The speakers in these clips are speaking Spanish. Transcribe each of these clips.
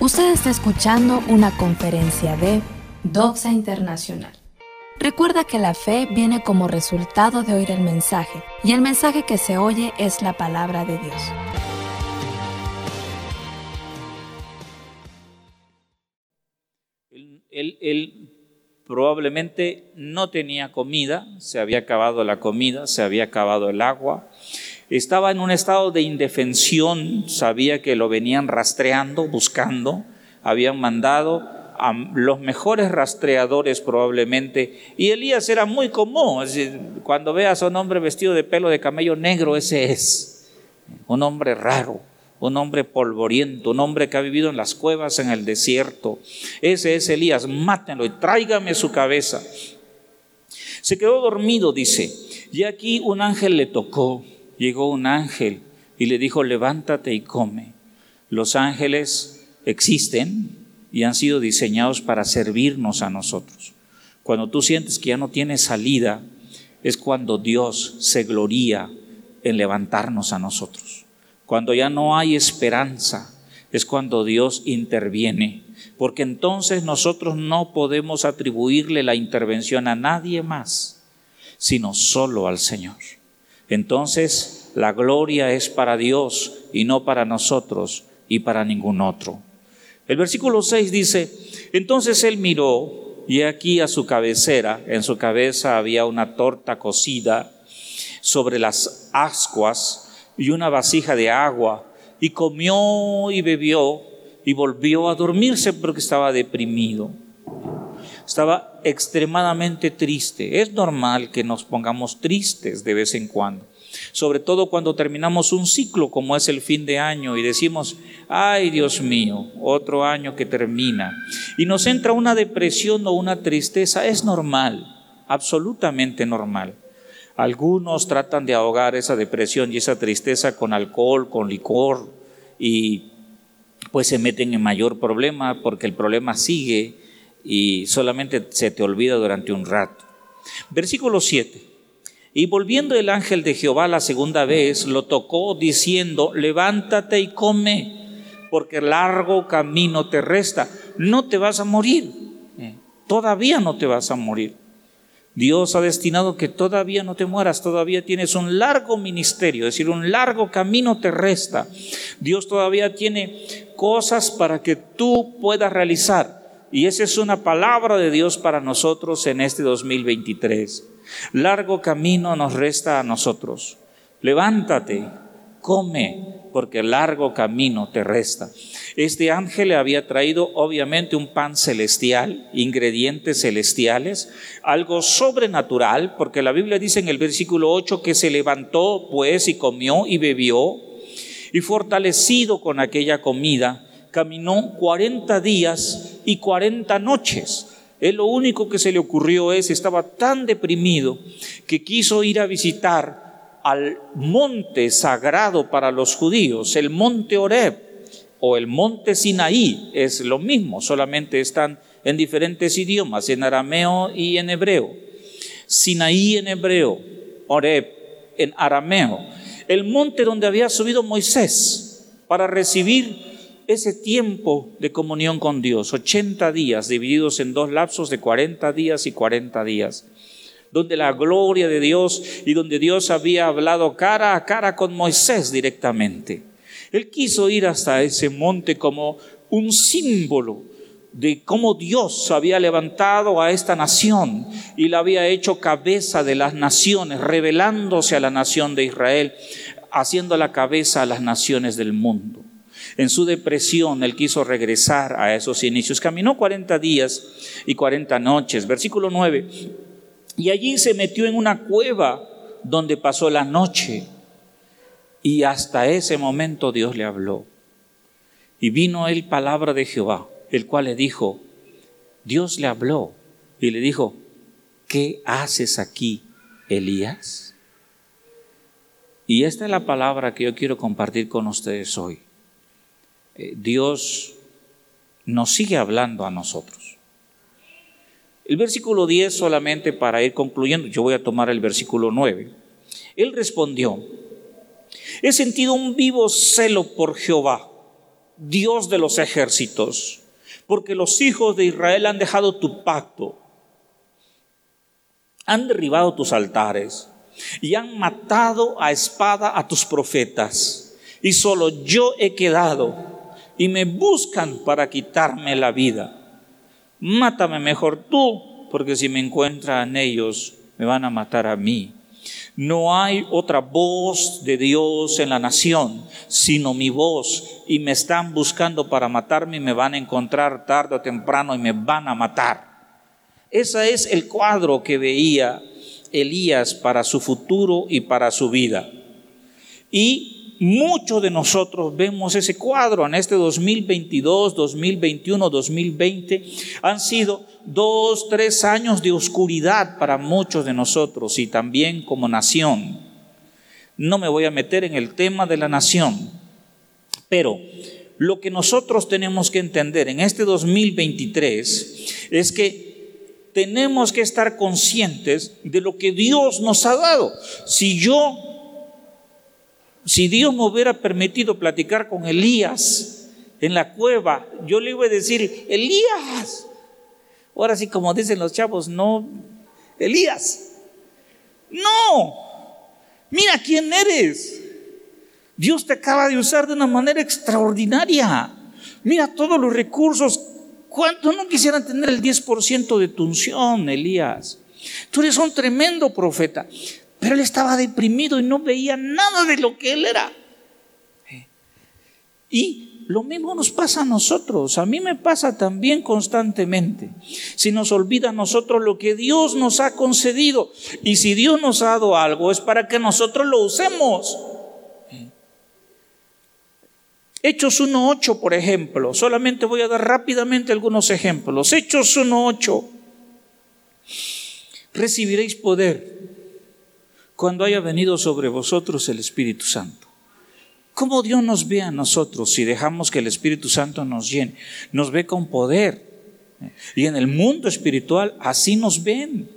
Usted está escuchando una conferencia de Doxa Internacional. Recuerda que la fe viene como resultado de oír el mensaje, y el mensaje que se oye es la palabra de Dios. Él, él, probablemente no tenía comida, se había acabado la comida, se había acabado el agua, estaba en un estado de indefensión, sabía que lo venían rastreando, buscando, habían mandado a los mejores rastreadores probablemente, y Elías era muy común, cuando veas a un hombre vestido de pelo de camello negro, ese es, un hombre raro, un hombre polvoriento, un hombre que ha vivido en las cuevas en el desierto, ese es Elías, mátenlo y tráigame su cabeza. Se quedó dormido, dice, y aquí un ángel le tocó llegó un ángel y le dijo, levántate y come. Los ángeles existen y han sido diseñados para servirnos a nosotros. Cuando tú sientes que ya no tienes salida, es cuando Dios se gloría en levantarnos a nosotros. Cuando ya no hay esperanza, es cuando Dios interviene, porque entonces nosotros no podemos atribuirle la intervención a nadie más, sino solo al Señor entonces la gloria es para Dios y no para nosotros y para ningún otro. El versículo 6 dice, entonces él miró y aquí a su cabecera, en su cabeza había una torta cocida sobre las ascuas y una vasija de agua, y comió y bebió y volvió a dormirse porque estaba deprimido. Estaba extremadamente triste. Es normal que nos pongamos tristes de vez en cuando, sobre todo cuando terminamos un ciclo como es el fin de año y decimos, ay Dios mío, otro año que termina. Y nos entra una depresión o una tristeza. Es normal, absolutamente normal. Algunos tratan de ahogar esa depresión y esa tristeza con alcohol, con licor y pues se meten en mayor problema porque el problema sigue y solamente se te olvida durante un rato. Versículo 7. Y volviendo el ángel de Jehová la segunda vez, lo tocó diciendo, levántate y come, porque largo camino te resta. No te vas a morir, eh, todavía no te vas a morir. Dios ha destinado que todavía no te mueras, todavía tienes un largo ministerio, es decir, un largo camino te resta. Dios todavía tiene cosas para que tú puedas realizar. Y esa es una palabra de Dios para nosotros en este 2023. Largo camino nos resta a nosotros. Levántate, come, porque largo camino te resta. Este ángel le había traído obviamente un pan celestial, ingredientes celestiales, algo sobrenatural, porque la Biblia dice en el versículo 8 que se levantó pues y comió y bebió, y fortalecido con aquella comida, caminó 40 días y 40 noches. Él lo único que se le ocurrió es, estaba tan deprimido que quiso ir a visitar al monte sagrado para los judíos, el monte Oreb o el monte Sinaí, es lo mismo, solamente están en diferentes idiomas, en arameo y en hebreo. Sinaí en hebreo, Oreb en arameo, el monte donde había subido Moisés para recibir ese tiempo de comunión con Dios, 80 días divididos en dos lapsos de 40 días y 40 días, donde la gloria de Dios y donde Dios había hablado cara a cara con Moisés directamente. Él quiso ir hasta ese monte como un símbolo de cómo Dios había levantado a esta nación y la había hecho cabeza de las naciones, revelándose a la nación de Israel, haciendo la cabeza a las naciones del mundo. En su depresión, él quiso regresar a esos inicios. Caminó 40 días y 40 noches. Versículo 9. Y allí se metió en una cueva donde pasó la noche. Y hasta ese momento Dios le habló. Y vino él palabra de Jehová, el cual le dijo, Dios le habló y le dijo, ¿qué haces aquí, Elías? Y esta es la palabra que yo quiero compartir con ustedes hoy. Eh, Dios nos sigue hablando a nosotros. El versículo 10 solamente para ir concluyendo, yo voy a tomar el versículo 9. Él respondió, he sentido un vivo celo por Jehová, Dios de los ejércitos, porque los hijos de Israel han dejado tu pacto, han derribado tus altares y han matado a espada a tus profetas, y solo yo he quedado, y me buscan para quitarme la vida. Mátame mejor tú, porque si me encuentran ellos, me van a matar a mí. No hay otra voz de Dios en la nación, sino mi voz. Y me están buscando para matarme y me van a encontrar tarde o temprano y me van a matar. Ese es el cuadro que veía Elías para su futuro y para su vida. Y muchos de nosotros vemos ese cuadro en este 2022, 2021, 2020. Han sido dos, tres años de oscuridad para muchos de nosotros y también como nación. No me voy a meter en el tema de la nación, pero lo que nosotros tenemos que entender en este 2023 es que tenemos que estar conscientes de lo que Dios nos ha dado. Si yo si Dios me hubiera permitido platicar con Elías en la cueva, yo le iba a decir, Elías. Ahora sí, como dicen los chavos, no, Elías. No, mira quién eres. Dios te acaba de usar de una manera extraordinaria. Mira todos los recursos. ¿Cuántos no quisieran tener el 10% de tu unción, Elías? Tú eres un tremendo profeta. Pero él estaba deprimido y no veía nada de lo que él era. Y lo mismo nos pasa a nosotros, a mí me pasa también constantemente. Si nos olvida a nosotros lo que Dios nos ha concedido y si Dios nos ha dado algo es para que nosotros lo usemos. Hechos 1.8, por ejemplo, solamente voy a dar rápidamente algunos ejemplos. Hechos 1.8, recibiréis poder cuando haya venido sobre vosotros el Espíritu Santo. ¿Cómo Dios nos ve a nosotros si dejamos que el Espíritu Santo nos llene? Nos ve con poder. Y en el mundo espiritual así nos ven.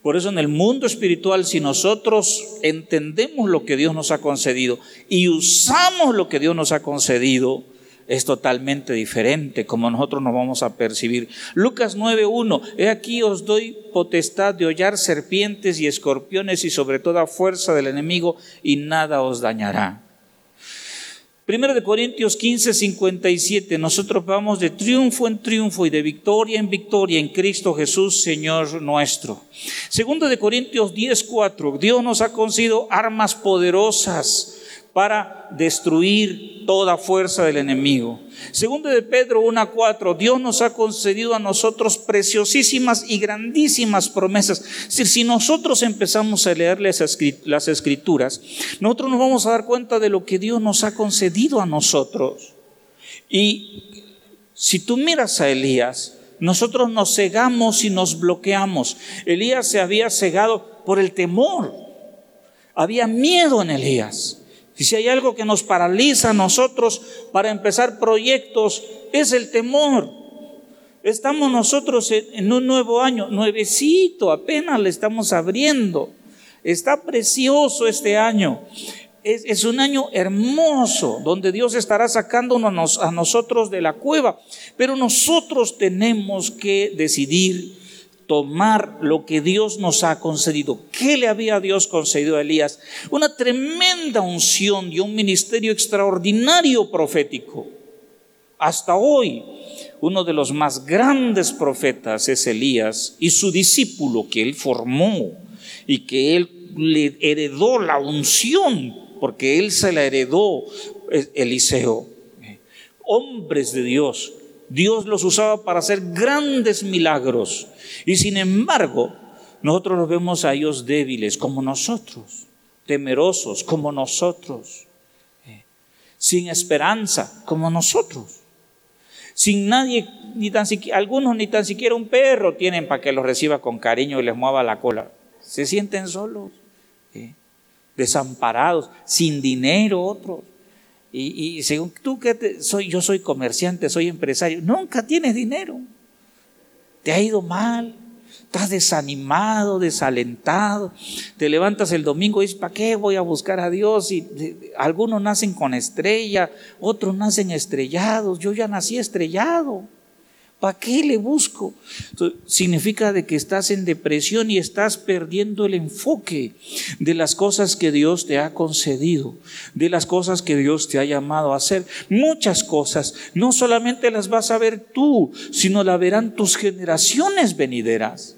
Por eso en el mundo espiritual, si nosotros entendemos lo que Dios nos ha concedido y usamos lo que Dios nos ha concedido, es totalmente diferente como nosotros nos vamos a percibir. Lucas 9.1, he aquí os doy potestad de hollar serpientes y escorpiones y sobre toda fuerza del enemigo y nada os dañará. Primero de Corintios 15, 57, nosotros vamos de triunfo en triunfo y de victoria en victoria en Cristo Jesús, Señor nuestro. Segundo de Corintios 10, 4, Dios nos ha concedido armas poderosas para destruir toda fuerza del enemigo. Segundo de Pedro 1.4, Dios nos ha concedido a nosotros preciosísimas y grandísimas promesas. si nosotros empezamos a leer las escrituras, nosotros nos vamos a dar cuenta de lo que Dios nos ha concedido a nosotros. Y si tú miras a Elías, nosotros nos cegamos y nos bloqueamos. Elías se había cegado por el temor. Había miedo en Elías. Y si hay algo que nos paraliza a nosotros para empezar proyectos, es el temor. Estamos nosotros en un nuevo año, nuevecito, apenas le estamos abriendo. Está precioso este año. Es, un año hermoso donde Dios estará sacándonos a nosotros de la cueva. Pero nosotros tenemos que decidir tomar lo que Dios nos ha concedido. ¿Qué le había Dios concedido a Elías? Una tremenda unción y un ministerio extraordinario profético. Hasta hoy, uno de los más grandes profetas es Elías y su discípulo que él formó y que él le heredó la unción, porque él se la heredó eh, Eliseo. Hombres de Dios, Dios los usaba para hacer grandes milagros. Y sin embargo, nosotros los vemos a ellos débiles como nosotros, temerosos como nosotros, eh, sin esperanza como nosotros, sin nadie, ni tan siquiera, algunos ni tan siquiera un perro tienen para que los reciba con cariño y les mueva la cola. Se sienten solos, eh, desamparados, sin dinero otros. Y, según tú que soy, yo soy comerciante, soy empresario, nunca tienes dinero te ha ido mal, Estás desanimado, desalentado. Te levantas el domingo y dices, ¿para qué voy a buscar a Dios? Y algunos nacen con estrella, otros nacen estrellados. Yo ya nací estrellado. ¿Para qué le busco? significa de que estás en depresión y estás perdiendo el enfoque de las cosas que Dios te ha concedido, de las cosas que Dios te ha llamado a hacer. Muchas cosas, no solamente las vas a ver tú, sino las verán tus generaciones venideras.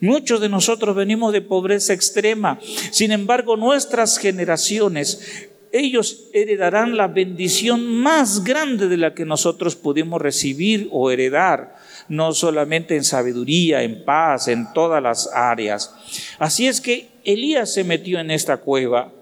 Muchos de nosotros venimos de pobreza extrema. Sin embargo, nuestras generaciones ellos heredarán la bendición más grande de la que nosotros pudimos recibir o heredar, no solamente en sabiduría, en paz, en todas las áreas. Así es que Elías se metió en esta cueva,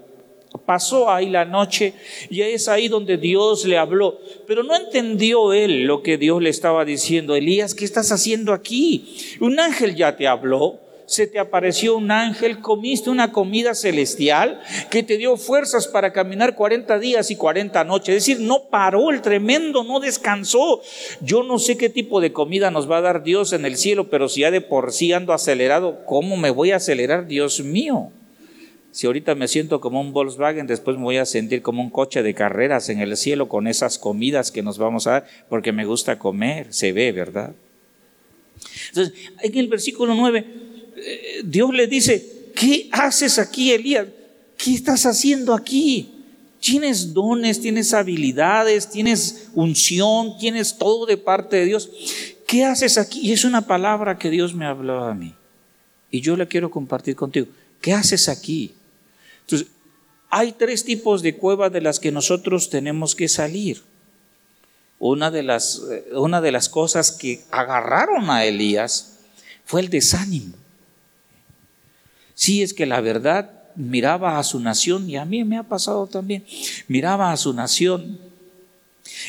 pasó ahí la noche y es ahí donde Dios le habló, pero no entendió él lo que Dios le estaba diciendo. Elías, ¿qué estás haciendo aquí? Un ángel ya te habló se te apareció un ángel, comiste una comida celestial que te dio fuerzas para caminar 40 días y 40 noches. Es decir, no paró el tremendo, no descansó. Yo no sé qué tipo de comida nos va a dar Dios en el cielo, pero si ya de por sí ando acelerado, ¿cómo me voy a acelerar, Dios mío? Si ahorita me siento como un Volkswagen, después me voy a sentir como un coche de carreras en el cielo con esas comidas que nos vamos a dar, porque me gusta comer, se ve, ¿verdad? Entonces, en el versículo 9, Dios le dice, ¿qué haces aquí, Elías? ¿Qué estás haciendo aquí? Tienes dones, tienes habilidades, tienes unción, tienes todo de parte de Dios. ¿Qué haces aquí? Y es una palabra que Dios me habló a mí. Y yo la quiero compartir contigo. ¿Qué haces aquí? Entonces, hay tres tipos de cuevas de las que nosotros tenemos que salir. Una de las, eh, una de las cosas que agarraron a Elías fue el desánimo. Sí, es que la verdad miraba a su nación, y a mí me ha pasado también, miraba a su nación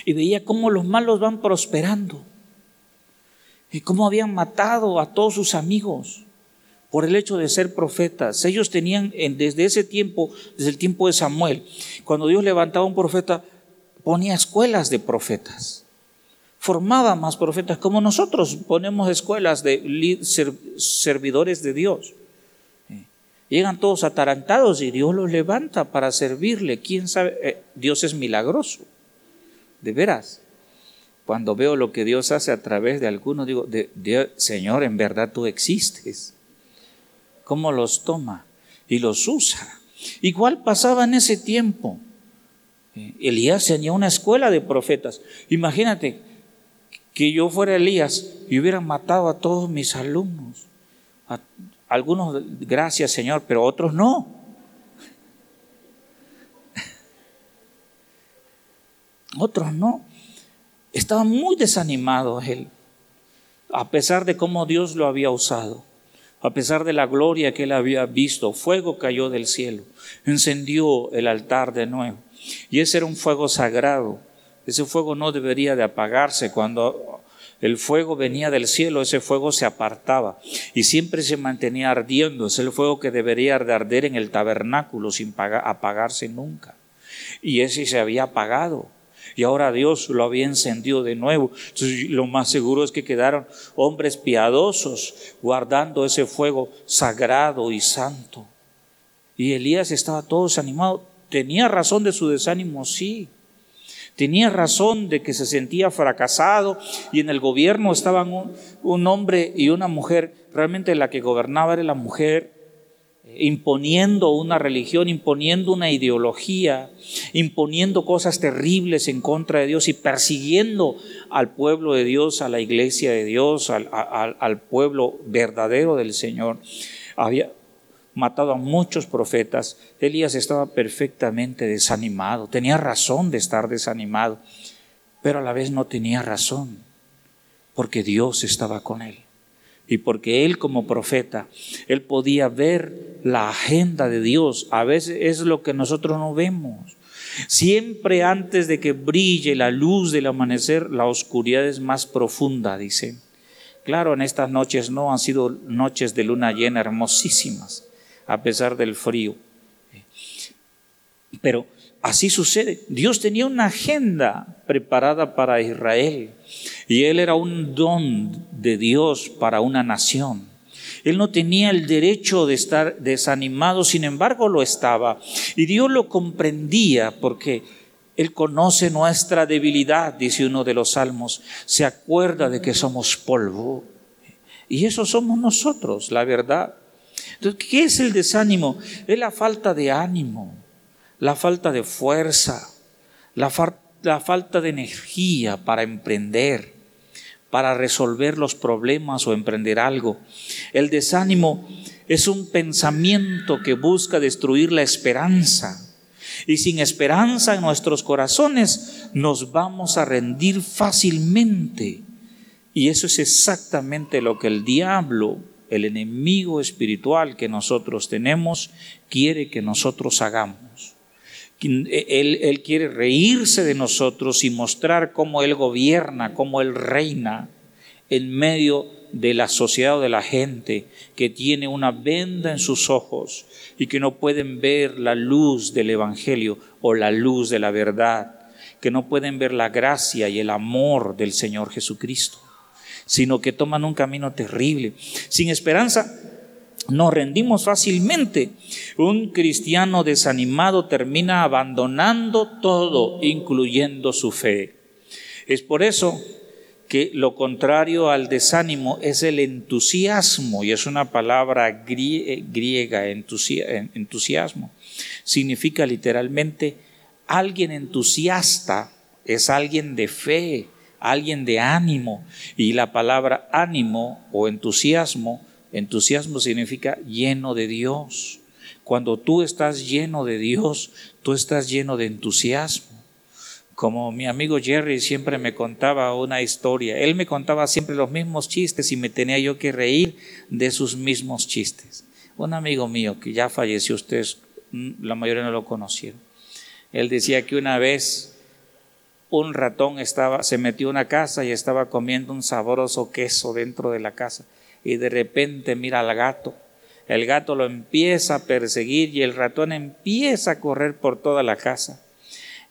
y veía cómo los malos van prosperando y cómo habían matado a todos sus amigos por el hecho de ser profetas. Ellos tenían desde ese tiempo, desde el tiempo de Samuel, cuando Dios levantaba un profeta, ponía escuelas de profetas, formaba más profetas, como nosotros ponemos escuelas de servidores de Dios. Llegan todos atarantados y Dios los levanta para servirle. ¿Quién sabe? Eh, Dios es milagroso. De veras. Cuando veo lo que Dios hace a través de algunos, digo, Señor, en verdad tú existes. ¿Cómo los toma? Y los usa. Igual pasaba en ese tiempo. Eh, Elías tenía una escuela de profetas. Imagínate que yo fuera Elías y hubiera matado a todos mis alumnos. Algunos, gracias Señor, pero otros no. Otros no. Estaba muy desanimado él, a pesar de cómo Dios lo había usado, a pesar de la gloria que él había visto. Fuego cayó del cielo, encendió el altar de nuevo. Y ese era un fuego sagrado. Ese fuego no debería de apagarse cuando el fuego venía del cielo, ese fuego se apartaba y siempre se mantenía ardiendo. Es el fuego que debería de arder en el tabernáculo sin apagarse nunca. Y ese se había apagado. Y ahora Dios lo había encendido de nuevo. Lo más seguro es que quedaron hombres piadosos guardando ese fuego sagrado y santo. Y Elías estaba todo desanimado. ¿Tenía razón de su desánimo? Sí. Tenía razón de que se sentía fracasado y en el gobierno estaban un, hombre y una mujer, realmente la que gobernaba era la mujer, imponiendo una religión, imponiendo una ideología, imponiendo cosas terribles en contra de Dios y persiguiendo al pueblo de Dios, a la iglesia de Dios, al, al pueblo verdadero del Señor. Había, matado a muchos profetas, Elías estaba perfectamente desanimado, tenía razón de estar desanimado, pero a la vez no tenía razón, porque Dios estaba con él. Y porque él como profeta, él podía ver la agenda de Dios. A veces es lo que nosotros no vemos. Siempre antes de que brille la luz del amanecer, la oscuridad es más profunda, dice. Claro, en estas noches no han sido noches de luna llena hermosísimas, a pesar del frío. Pero así sucede. Dios tenía una agenda preparada para Israel y él era un don de Dios para una nación. Él no tenía el derecho de estar desanimado, sin embargo lo estaba. Y Dios lo comprendía porque Él conoce nuestra debilidad, dice uno de los salmos. Se acuerda de que somos polvo. Y eso somos nosotros, la verdad. Entonces, ¿qué es el desánimo? Es la falta de ánimo, la falta de fuerza, la, la falta de energía para emprender para resolver los problemas o emprender algo. El desánimo es un pensamiento que busca destruir la esperanza. Y sin esperanza en nuestros corazones nos vamos a rendir fácilmente. Y eso es exactamente lo que el diablo, el enemigo espiritual que nosotros tenemos, quiere que nosotros hagamos. Él, él, quiere reírse de nosotros y mostrar cómo Él gobierna, cómo Él reina en medio de la sociedad o de la gente que tiene una venda en sus ojos y que no pueden ver la luz del Evangelio o la luz de la verdad, que no pueden ver la gracia y el amor del Señor Jesucristo, sino que toman un camino terrible. Sin esperanza, nos rendimos fácilmente. Un cristiano desanimado termina abandonando todo, incluyendo su fe. Es por eso que lo contrario al desánimo es el entusiasmo, y es una palabra griega, entusiasmo. Significa literalmente alguien entusiasta, es alguien de fe, alguien de ánimo, y la palabra ánimo o entusiasmo, entusiasmo significa lleno de Dios. Cuando tú estás lleno de Dios, tú estás lleno de entusiasmo como mi amigo Jerry siempre me contaba una historia. Él me contaba siempre los mismos chistes y me tenía yo que reír de sus mismos chistes. Un amigo mío que ya falleció, ustedes mm, la mayoría no lo conocieron. Él decía que una vez un ratón estaba, se metió a una casa y estaba comiendo un sabroso queso dentro de la casa y de repente mira al gato. El gato lo empieza a perseguir y el ratón empieza a correr por toda la casa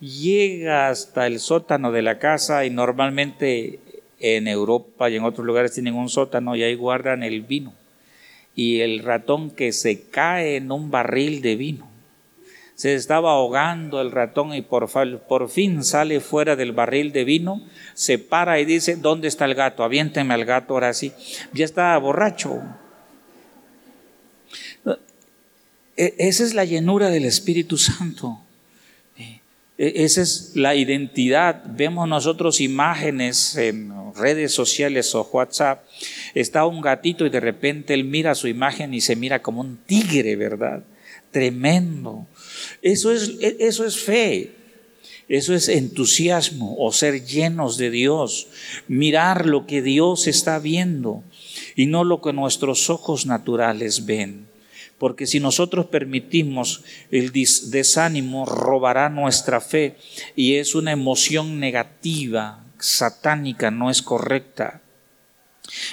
llega hasta el sótano de la casa y normalmente en Europa y en otros lugares tienen un sótano y ahí guardan el vino. Y el ratón que se cae en un barril de vino. Se estaba ahogando el ratón y por, fin sale fuera del barril de vino, se para y dice, ¿dónde está el gato? Aviénteme al gato ahora sí. Ya está borracho. E, esa es la llenura del Espíritu Santo. E-, esa es la identidad. Vemos nosotros imágenes en redes sociales o WhatsApp. Está un gatito y de repente él mira su imagen y se mira como un tigre, ¿verdad? Tremendo. Eso es, e-, eso es fe. Eso es entusiasmo o ser llenos de Dios. Mirar lo que Dios está viendo y no lo que nuestros ojos naturales ven. Porque si nosotros permitimos el desánimo, robará nuestra fe y es una emoción negativa, satánica, no es correcta.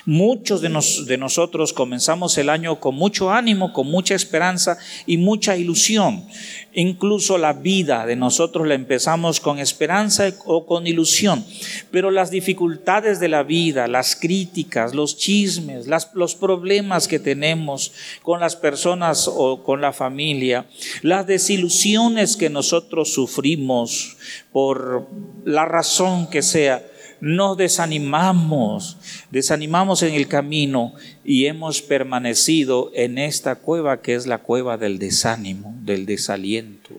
Muchos de, de, nosotros comenzamos el año con mucho ánimo, con mucha esperanza y mucha ilusión. Incluso la vida de nosotros la empezamos con esperanza o con ilusión. Pero las dificultades de la vida, las críticas, los chismes, los problemas que tenemos con las personas o con la familia, las desilusiones que nosotros sufrimos por la razón que sea, nos desanimamos, desanimamos en el camino y hemos permanecido en esta cueva que es la cueva del desánimo, del desaliento.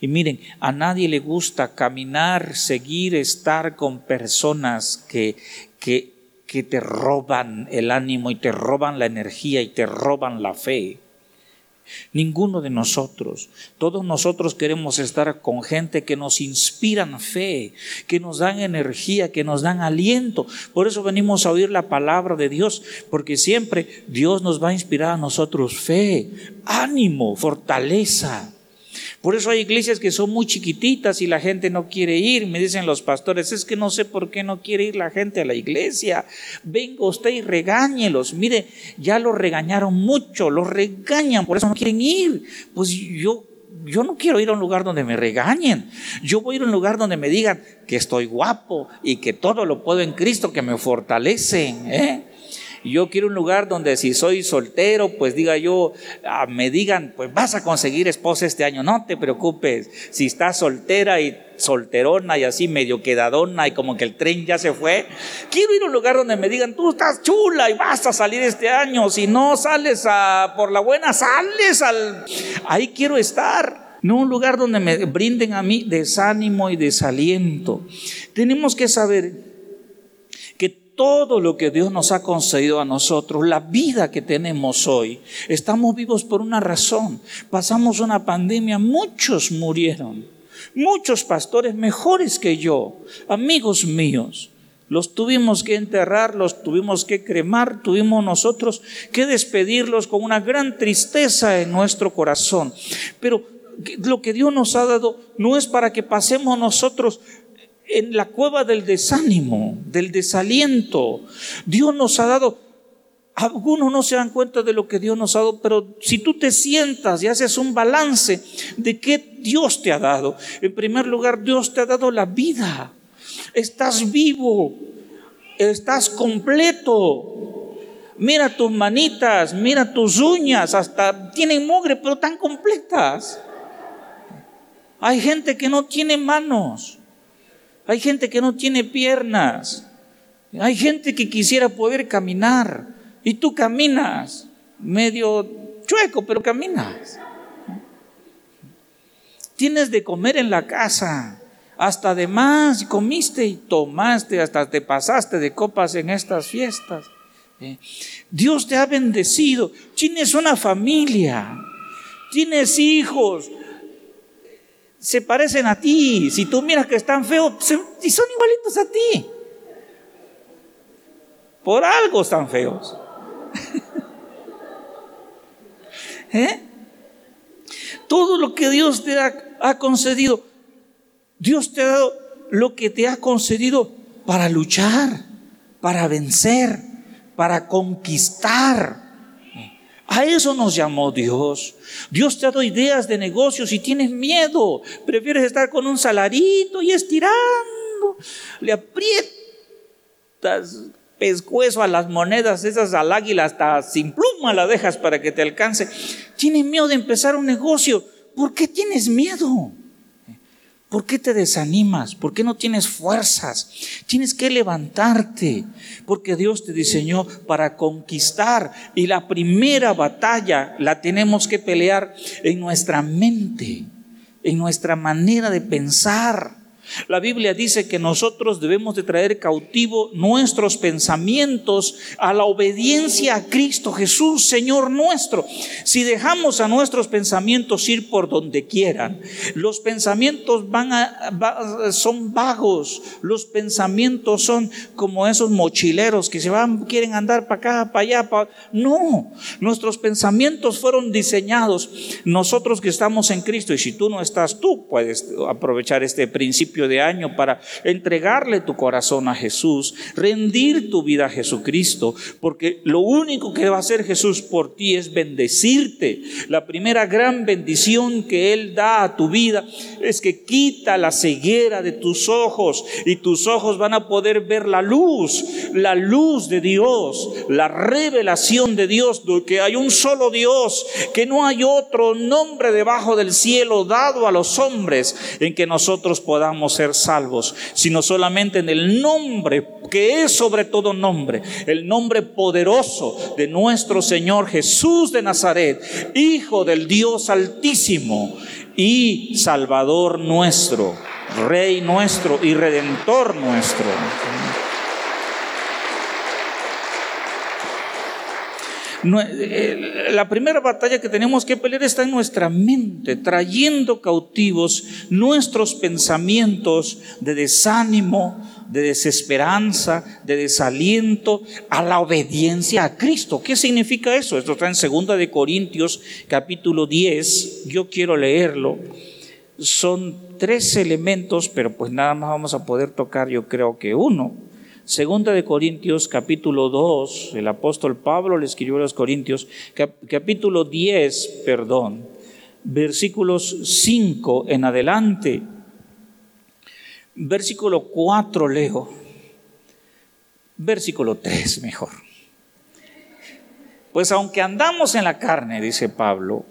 Y miren, a nadie le gusta caminar, seguir, estar con personas que, que, que te roban el ánimo y te roban la energía y te roban la fe. Ninguno de nosotros. Todos nosotros queremos estar con gente que nos inspiran fe, que nos dan energía, que nos dan aliento. Por eso venimos a oír la palabra de Dios, porque siempre Dios nos va a inspirar a nosotros fe, ánimo, fortaleza. Por eso hay iglesias que son muy chiquititas y la gente no quiere ir. Me dicen los pastores, es que no sé por qué no quiere ir la gente a la iglesia. Venga usted y regáñelos. Mire, ya los regañaron mucho, los regañan, por eso no quieren ir. Pues yo yo no quiero ir a un lugar donde me regañen. Yo voy a ir a un lugar donde me digan que estoy guapo y que todo lo puedo en Cristo, que me fortalecen. ¿eh? Yo quiero un lugar donde si soy soltero, pues diga yo, ah, me digan, pues vas a conseguir esposa este año, no te preocupes. Si estás soltera y solterona y así medio quedadona y como que el tren ya se fue, quiero ir a un lugar donde me digan, tú estás chula y vas a salir este año. Si no sales a, por la buena, sales al... Ahí quiero estar. No un lugar donde me brinden a mí desánimo y desaliento. Tenemos que saber todo lo que Dios nos ha concedido a nosotros, la vida que tenemos hoy, estamos vivos por una razón. Pasamos una pandemia, muchos murieron, muchos pastores mejores que yo, amigos míos. Los tuvimos que enterrar, los tuvimos que cremar, tuvimos nosotros que despedirlos con una gran tristeza en nuestro corazón. Pero lo que Dios nos ha dado no es para que pasemos nosotros en la cueva del desánimo, del desaliento. Dios nos ha dado, algunos no se dan cuenta de lo que Dios nos ha dado, pero si tú te sientas y haces un balance de qué Dios te ha dado, en primer lugar, Dios te ha dado la vida. Estás vivo, estás completo. Mira tus manitas, mira tus uñas, hasta tienen mugre, pero tan completas. Hay gente que no tiene manos. Hay gente que no tiene piernas. Hay gente que quisiera poder caminar. Y tú caminas, medio chueco, pero caminas. Tienes de comer en la casa. Hasta de más comiste y tomaste, hasta te pasaste de copas en estas fiestas. ¿eh? Dios te ha bendecido. Tienes una familia. Tienes hijos se parecen a ti. Si tú miras que están feos, y son igualitos a ti. Por algo están feos. ¿Eh? Todo lo que Dios te ha concedido, Dios te ha dado lo que te ha concedido para luchar, para vencer, para conquistar. A eso nos llamó Dios. Dios te ha dado ideas de negocios y tienes miedo. Prefieres estar con un salarito y estirando. Le aprietas pescuezo a las monedas esas al águila hasta sin pluma la dejas para que te alcance. Tienes miedo de empezar un negocio. ¿Por qué tienes miedo? ¿Por qué te desanimas? ¿Por qué no tienes fuerzas? Tienes que levantarte, porque Dios te diseñó para conquistar y la primera batalla la tenemos que pelear en nuestra mente, en nuestra manera de pensar. La Biblia dice que nosotros debemos de traer cautivo nuestros pensamientos a la obediencia a Cristo Jesús, Señor nuestro. Si dejamos a nuestros pensamientos ir por donde quieran, los pensamientos van a, son vagos, los pensamientos son como esos mochileros que se van, quieren andar para acá, para allá. No, nuestros pensamientos fueron diseñados. Nosotros que estamos en Cristo, y si tú no estás, tú puedes aprovechar este principio de año para entregarle tu corazón a Jesús, rendir tu vida a Jesucristo, porque lo único que va a hacer Jesús por ti es bendecirte. La primera gran bendición que Él da a tu vida es que quita la ceguera de tus ojos y tus ojos van a poder ver la luz, la luz de Dios, la revelación de Dios, que hay un solo Dios, que no hay otro nombre debajo del cielo dado a los hombres en que nosotros podamos ser salvos, sino solamente en el nombre que es sobre todo nombre, el nombre poderoso de nuestro Señor Jesús de Nazaret, Hijo del Dios Altísimo y Salvador nuestro, Rey nuestro y Redentor nuestro. La primera batalla que tenemos que pelear está en nuestra mente, trayendo cautivos nuestros pensamientos de desánimo, de desesperanza, de desaliento a la obediencia a Cristo. ¿Qué significa eso? Esto está en 2 de Corintios capítulo 10. Yo quiero leerlo. Son tres elementos, pero pues nada más vamos a poder tocar yo creo que uno. Segunda de Corintios capítulo 2, el apóstol Pablo le escribió a los Corintios, capítulo 10, perdón, versículos 5 en adelante. Versículo 4 leo. Versículo 3 mejor. Pues aunque andamos en la carne, dice Pablo,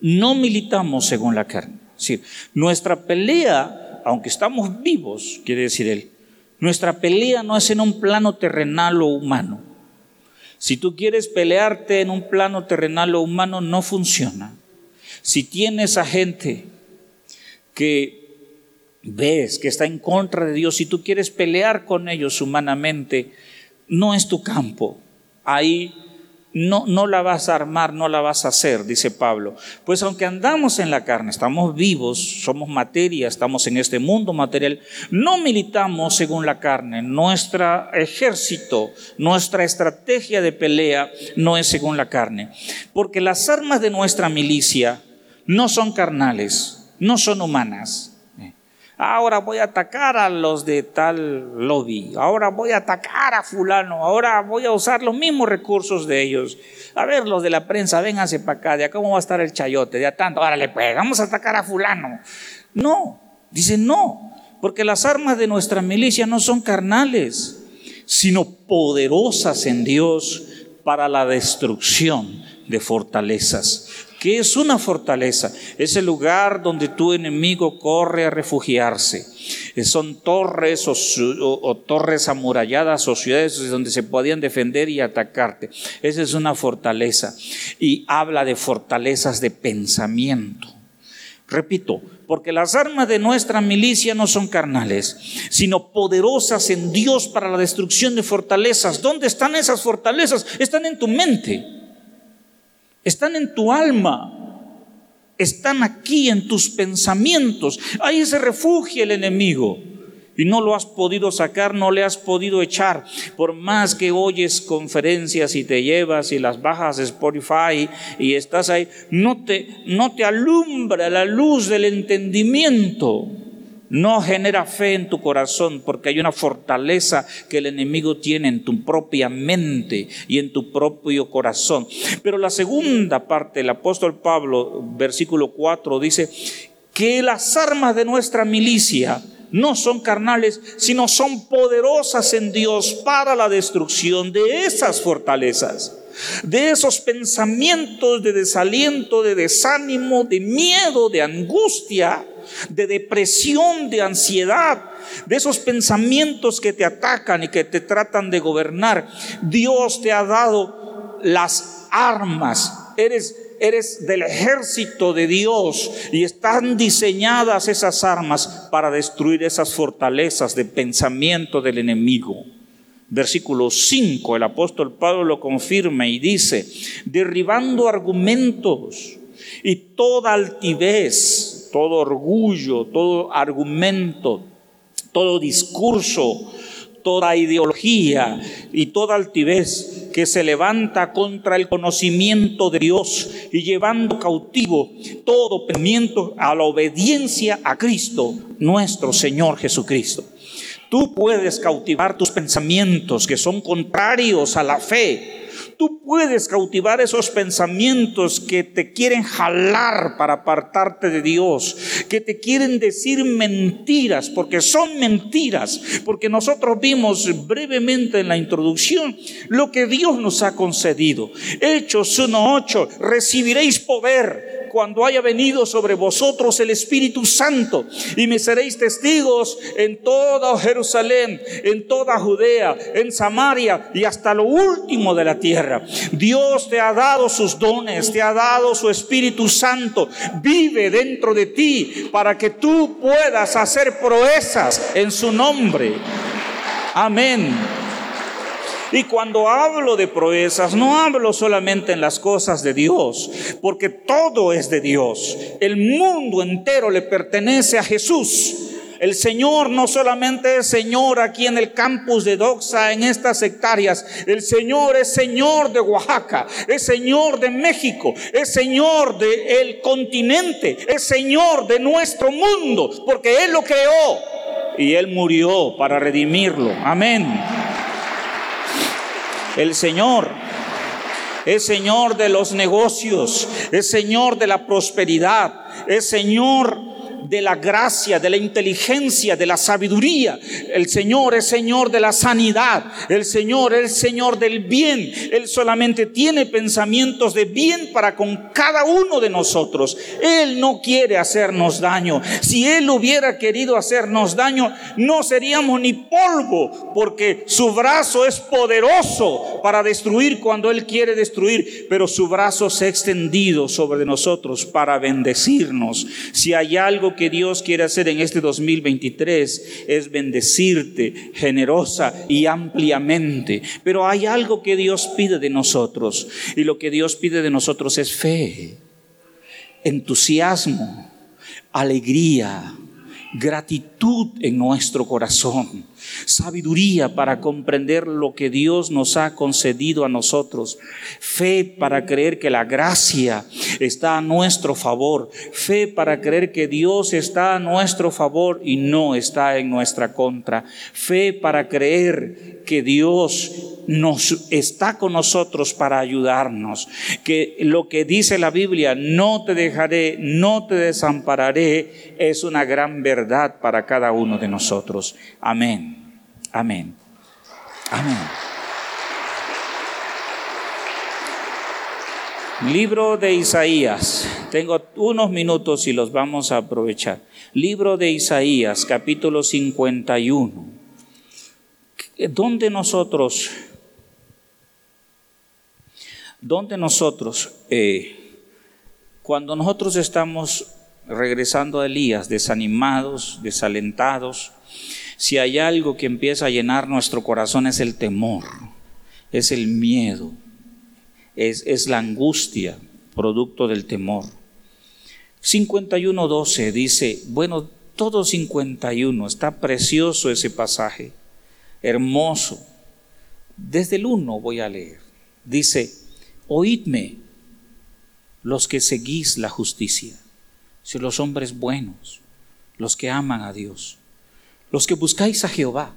no militamos según la carne. Es decir, nuestra pelea, aunque estamos vivos, quiere decir él, nuestra pelea no es en un plano terrenal o humano. Si tú quieres pelearte en un plano terrenal o humano, no funciona. Si tienes a gente que ves que está en contra de Dios, si tú quieres pelear con ellos humanamente, no es tu campo. Ahí no, no la vas a armar, no la vas a hacer, dice Pablo. Pues aunque andamos en la carne, estamos vivos, somos materia, estamos en este mundo material, no militamos según la carne. Nuestro ejército, nuestra estrategia de pelea no es según la carne. Porque las armas de nuestra milicia no son carnales, no son humanas ahora voy a atacar a los de tal lobby, ahora voy a atacar a fulano, ahora voy a usar los mismos recursos de ellos. A ver, los de la prensa, vénganse para acá, de cómo va a estar el chayote, de tanto, órale pues, vamos a atacar a fulano. No, dice no, porque las armas de nuestra milicia no son carnales, sino poderosas en Dios para la destrucción de fortalezas. ¿Qué es una fortaleza? Es el lugar donde tu enemigo corre a refugiarse. Eh, son torres o, torres amuralladas o ciudades donde se podían defender y atacarte. Esa es una fortaleza. Y habla de fortalezas de pensamiento. Repito, porque las armas de nuestra milicia no son carnales, sino poderosas en Dios para la destrucción de fortalezas. ¿Dónde están esas fortalezas? Están en tu mente están en tu alma, están aquí en tus pensamientos. Ahí se refugia el enemigo. Y no lo has podido sacar, no le has podido echar. Por más que oyes conferencias y te llevas y las bajas de Spotify y estás ahí, no te, no te alumbra la luz del entendimiento no genera fe en tu corazón porque hay una fortaleza que el enemigo tiene en tu propia mente y en tu propio corazón. Pero la segunda parte, el apóstol Pablo, versículo 4, dice que las armas de nuestra milicia no son carnales, sino son poderosas en Dios para la destrucción de esas fortalezas de esos pensamientos de desaliento, de desánimo, de miedo, de angustia, de depresión, de ansiedad, de esos pensamientos que te atacan y que te tratan de gobernar. Dios te ha dado las armas. Eres eres del ejército de Dios y están diseñadas esas armas para destruir esas fortalezas de pensamiento del enemigo. Versículo 5, el apóstol Pablo lo confirma y dice, derribando argumentos y toda altivez todo orgullo, todo argumento, todo discurso, toda ideología y toda altivez que se levanta contra el conocimiento de Dios y llevando cautivo todo pensamiento a la obediencia a Cristo, nuestro Señor Jesucristo. Tú puedes cautivar tus pensamientos que son contrarios a la fe tú puedes cautivar esos pensamientos que te quieren jalar para apartarte de Dios, que te quieren decir mentiras, porque son mentiras, porque nosotros vimos brevemente en la introducción lo que Dios nos ha concedido. Hechos 1.8, recibiréis poder cuando haya venido sobre vosotros el Espíritu Santo y me seréis testigos en toda Jerusalén, en toda Judea, en Samaria y hasta lo último de la tierra. Dios te ha dado sus dones, te ha dado su Espíritu Santo. Vive dentro de ti para que tú puedas hacer proezas en su nombre. Amén. Y cuando hablo de proezas, no hablo solamente en las cosas de Dios, porque todo es de Dios. El mundo entero le pertenece a Jesús. El Señor no solamente es Señor aquí en el campus de Doxa, en estas hectáreas. El Señor es Señor de Oaxaca, es Señor de México, es Señor del continente, es Señor de nuestro mundo, porque Él lo creó y Él murió para redimirlo. Amén. El Señor es Señor de los negocios, es Señor de la prosperidad, es Señor de la gracia, de la inteligencia, de la sabiduría. El Señor es Señor de la sanidad. El Señor es Señor del bien. Él solamente tiene pensamientos de bien para con cada uno de nosotros. Él no quiere hacernos daño. Si Él hubiera querido hacernos daño, no seríamos ni polvo, porque su brazo es poderoso para destruir cuando Él quiere destruir, pero su brazo se ha extendido sobre nosotros para bendecirnos. Si hay algo que Dios quiere hacer en este 2023 es bendecirte generosa y ampliamente. Pero hay algo que Dios pide de nosotros y lo que Dios pide de nosotros es fe, entusiasmo, alegría, gratitud en nuestro corazón, sabiduría para comprender lo que Dios nos ha concedido a nosotros, fe para creer que la gracia está a nuestro favor, fe para creer que Dios está a nuestro favor y no está en nuestra contra, fe para creer que Dios nos está con nosotros para ayudarnos, que lo que dice la Biblia, no te dejaré, no te desampararé, es una gran verdad para cada uno de nosotros. Amén. Amén. Amén. Libro de Isaías. Tengo unos minutos y los vamos a aprovechar. Libro de Isaías, capítulo 51. ¿Dónde nosotros, dónde nosotros, eh, cuando nosotros estamos regresando a Elías, desanimados, desalentados, si hay algo que empieza a llenar nuestro corazón es el temor, es el miedo, es, es la angustia, producto del temor. 51.12 dice, bueno, todo 51, está precioso ese pasaje hermoso. Desde el 1 voy a leer. Dice, oídme los que seguís la justicia, si los hombres buenos, los que aman a Dios, los que buscáis a Jehová,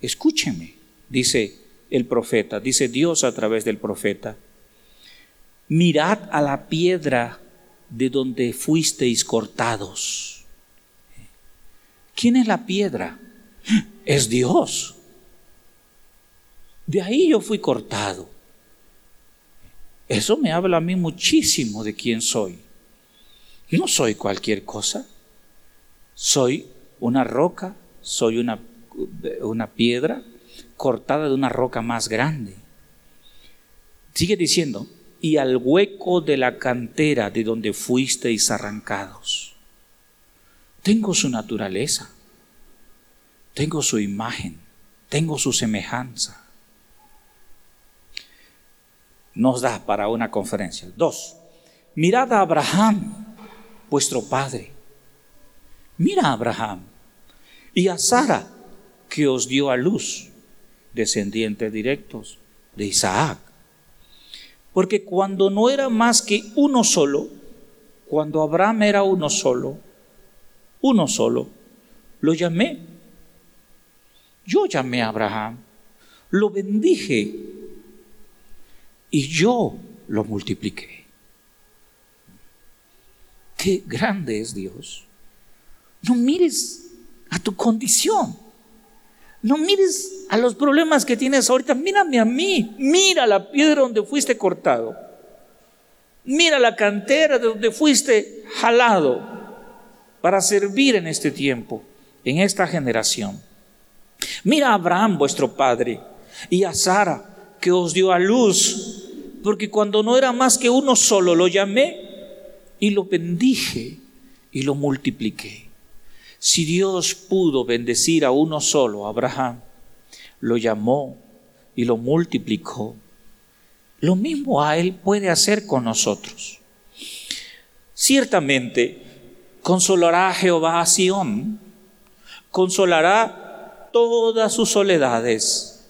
escúcheme, dice el profeta, dice Dios a través del profeta, mirad a la piedra de donde fuisteis cortados. ¿Quién es la piedra? Es Dios. De ahí yo fui cortado. Eso me habla a mí muchísimo de quién soy. No soy cualquier cosa. Soy una roca, soy una, una piedra cortada de una roca más grande. Sigue diciendo, y al hueco de la cantera de donde fuisteis arrancados. Tengo su naturaleza, tengo su imagen, tengo su semejanza nos da para una conferencia. Dos, mirad a Abraham, vuestro padre. Mira a Abraham y a Sara, que os dio a luz, descendientes directos de Isaac. Porque cuando no era más que uno solo, cuando Abraham era uno solo, uno solo, lo llamé. Yo llamé a Abraham, lo bendije y yo lo multipliqué. Qué grande es Dios. No mires a tu condición. No mires a los problemas que tienes ahorita. Mírame a mí. Mira la piedra donde fuiste cortado. Mira la cantera de donde fuiste jalado para servir en este tiempo, en esta generación. Mira a Abraham, vuestro padre, y a Sara, que os dio a luz, porque cuando no era más que uno solo, lo llamé y lo bendije y lo multipliqué. Si Dios pudo bendecir a uno solo, Abraham, lo llamó y lo multiplicó, lo mismo a Él puede hacer con nosotros. Ciertamente, consolará a Jehová a Sión, consolará todas sus soledades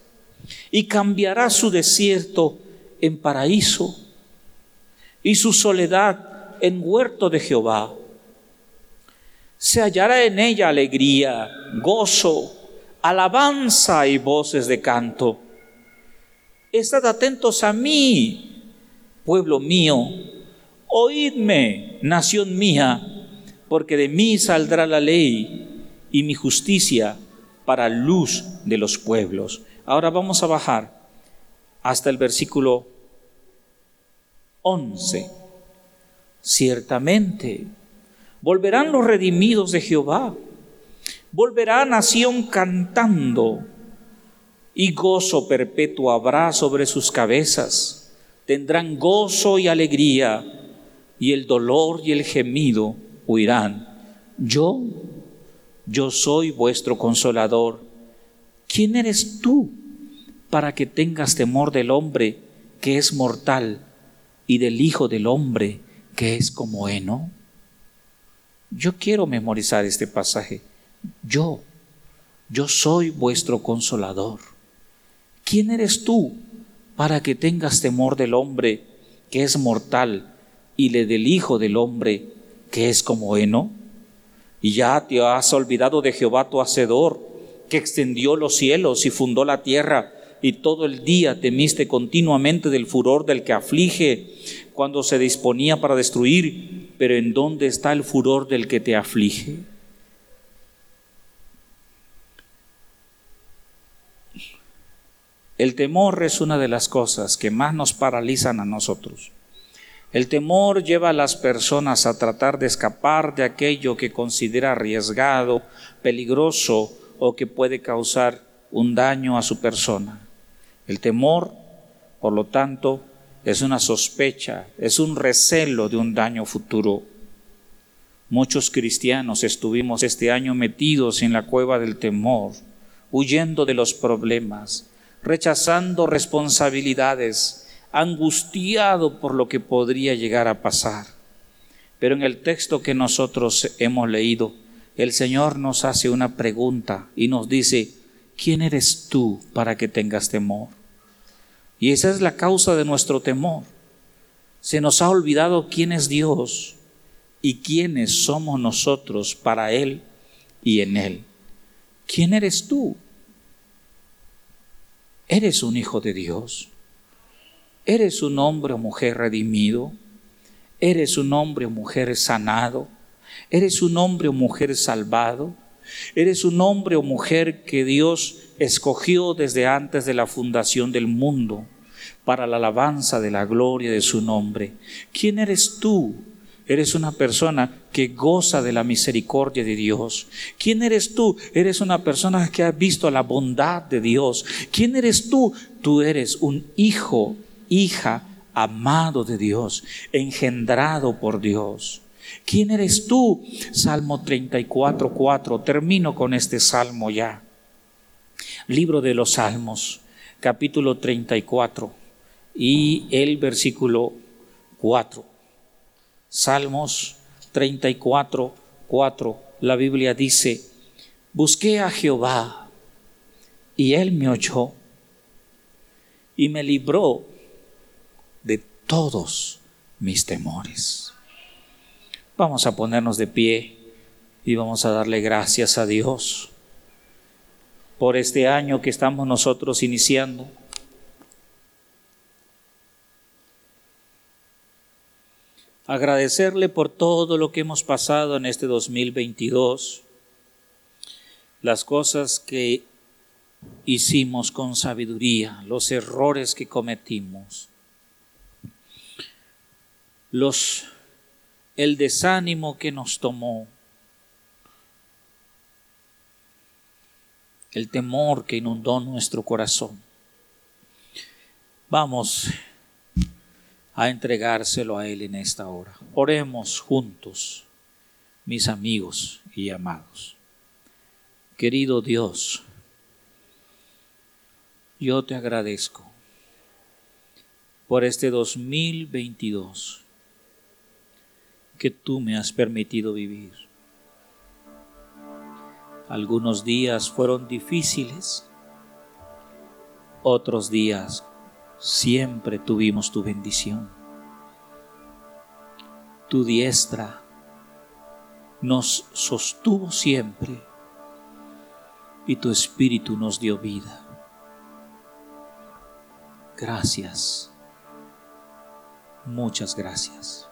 y cambiará su desierto en paraíso y su soledad en huerto de Jehová. Se hallará en ella alegría, gozo, alabanza y voces de canto. Estad atentos a mí, pueblo mío, oídme, nación mía, porque de mí saldrá la ley y mi justicia para luz de los pueblos. Ahora vamos a bajar hasta el versículo 11. Ciertamente, volverán los redimidos de Jehová, volverá nación cantando, y gozo perpetuo habrá sobre sus cabezas. Tendrán gozo y alegría, y el dolor y el gemido huirán. Yo, yo soy vuestro consolador. ¿Quién eres tú para que tengas temor del hombre que es mortal y del Hijo del hombre que es como heno? Yo quiero memorizar este pasaje. Yo, yo soy vuestro consolador. ¿Quién eres tú para que tengas temor del hombre que es mortal y le del Hijo del hombre que es como heno? Y ya te has olvidado de Jehová tu Hacedor, que extendió los cielos y fundó la tierra, y todo el día temiste continuamente del furor del que aflige cuando se disponía para destruir, pero ¿en dónde está el furor del que te aflige? El temor es una de las cosas que más nos paralizan a nosotros. El temor lleva a las personas a tratar de escapar de aquello que considera arriesgado, peligroso o que puede causar un daño a su persona. El temor, por lo tanto, es una sospecha, es un recelo de un daño futuro. Muchos cristianos estuvimos este año metidos en la cueva del temor, huyendo de los problemas, rechazando responsabilidades, angustiado por lo que podría llegar a pasar. Pero en el texto que nosotros hemos leído, el Señor nos hace una pregunta y nos dice, ¿quién eres tú para que tengas temor? Y esa es la causa de nuestro temor. Se nos ha olvidado quién es Dios y quiénes somos nosotros para Él y en Él. ¿Quién eres tú? ¿Eres un hijo de Dios? ¿Eres un hombre o mujer redimido? ¿Eres un hombre o mujer sanado? ¿Eres un hombre o mujer salvado? ¿Eres un hombre o mujer que Dios escogió desde antes de la fundación del mundo para la alabanza de la gloria de su nombre? ¿Quién eres tú? Eres una persona que goza de la misericordia de Dios. ¿Quién eres tú? Eres una persona que ha visto la bondad de Dios. ¿Quién eres tú? Tú eres un hijo hija amado de Dios, engendrado por Dios. ¿Quién eres tú? Salmo 34, 4. Termino con este salmo ya. Libro de los Salmos, capítulo 34 y el versículo 4. Salmos 34, 4. La Biblia dice, busqué a Jehová y él me oyó y me libró todos mis temores. Vamos a ponernos de pie y vamos a darle gracias a Dios por este año que estamos nosotros iniciando. Agradecerle por todo lo que hemos pasado en este 2022, las cosas que hicimos con sabiduría, los errores que cometimos los, el desánimo que nos tomó, el temor que inundó nuestro corazón. Vamos a entregárselo a Él en esta hora. Oremos juntos, mis amigos y amados. Querido Dios, yo te agradezco por este 2022 que tú me has permitido vivir. Algunos días fueron difíciles, otros días siempre tuvimos tu bendición. Tu diestra nos sostuvo siempre y tu espíritu nos dio vida. Gracias, muchas gracias.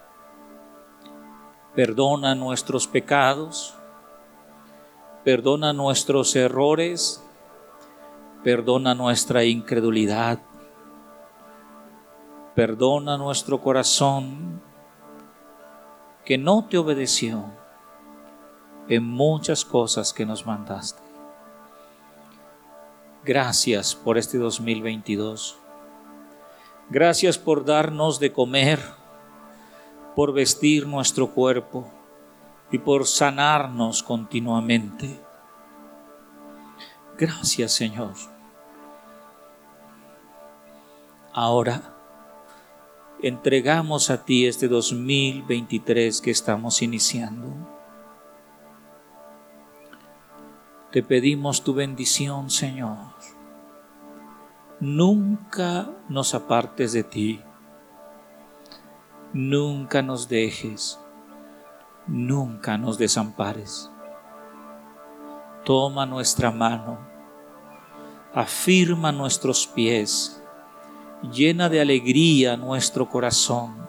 Perdona nuestros pecados, perdona nuestros errores, perdona nuestra incredulidad, perdona nuestro corazón que no te obedeció en muchas cosas que nos mandaste. Gracias por este 2022. Gracias por darnos de comer, por vestir nuestro cuerpo y por sanarnos continuamente. Gracias Señor. Ahora entregamos a ti este 2023 que estamos iniciando. Te pedimos tu bendición, Señor nunca nos apartes de ti, nunca nos dejes, nunca nos desampares. Toma nuestra mano, afirma nuestros pies, llena de alegría nuestro corazón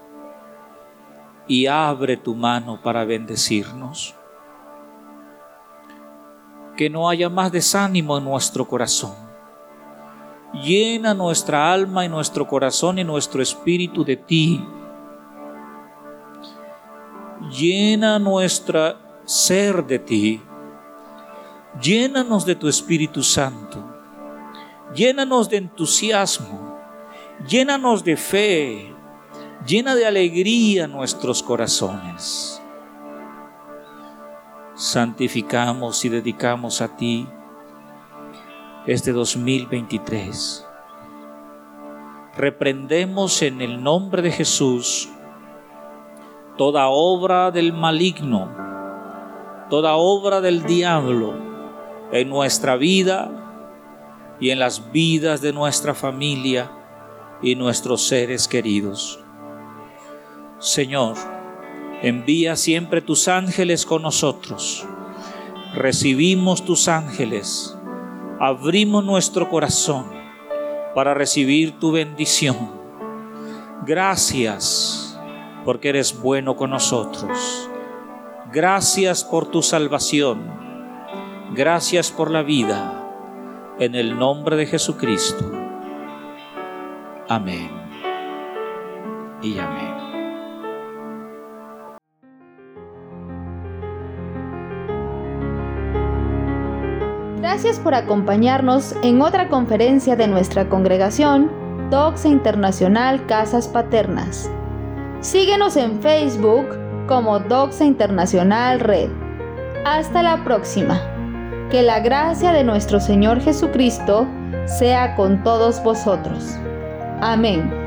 y abre tu mano para bendecirnos. Que no haya más desánimo en nuestro corazón Llena nuestra alma y nuestro corazón y nuestro espíritu de ti. Llena nuestra ser de ti. Llénanos de tu Espíritu Santo. Llénanos de entusiasmo. Llénanos de fe. Llena de alegría nuestros corazones. Santificamos y dedicamos a ti este 2023. Reprendemos en el nombre de Jesús toda obra del maligno, toda obra del diablo en nuestra vida y en las vidas de nuestra familia y nuestros seres queridos. Señor, envía siempre tus ángeles con nosotros. Recibimos tus ángeles abrimos nuestro corazón para recibir tu bendición. Gracias porque eres bueno con nosotros. Gracias por tu salvación. Gracias por la vida. En el nombre de Jesucristo. Amén. Y amén. Gracias por acompañarnos en otra conferencia de nuestra congregación, Doxa Internacional Casas Paternas. Síguenos en Facebook como Doxa Internacional Red. Hasta la próxima. Que la gracia de nuestro Señor Jesucristo sea con todos vosotros. Amén.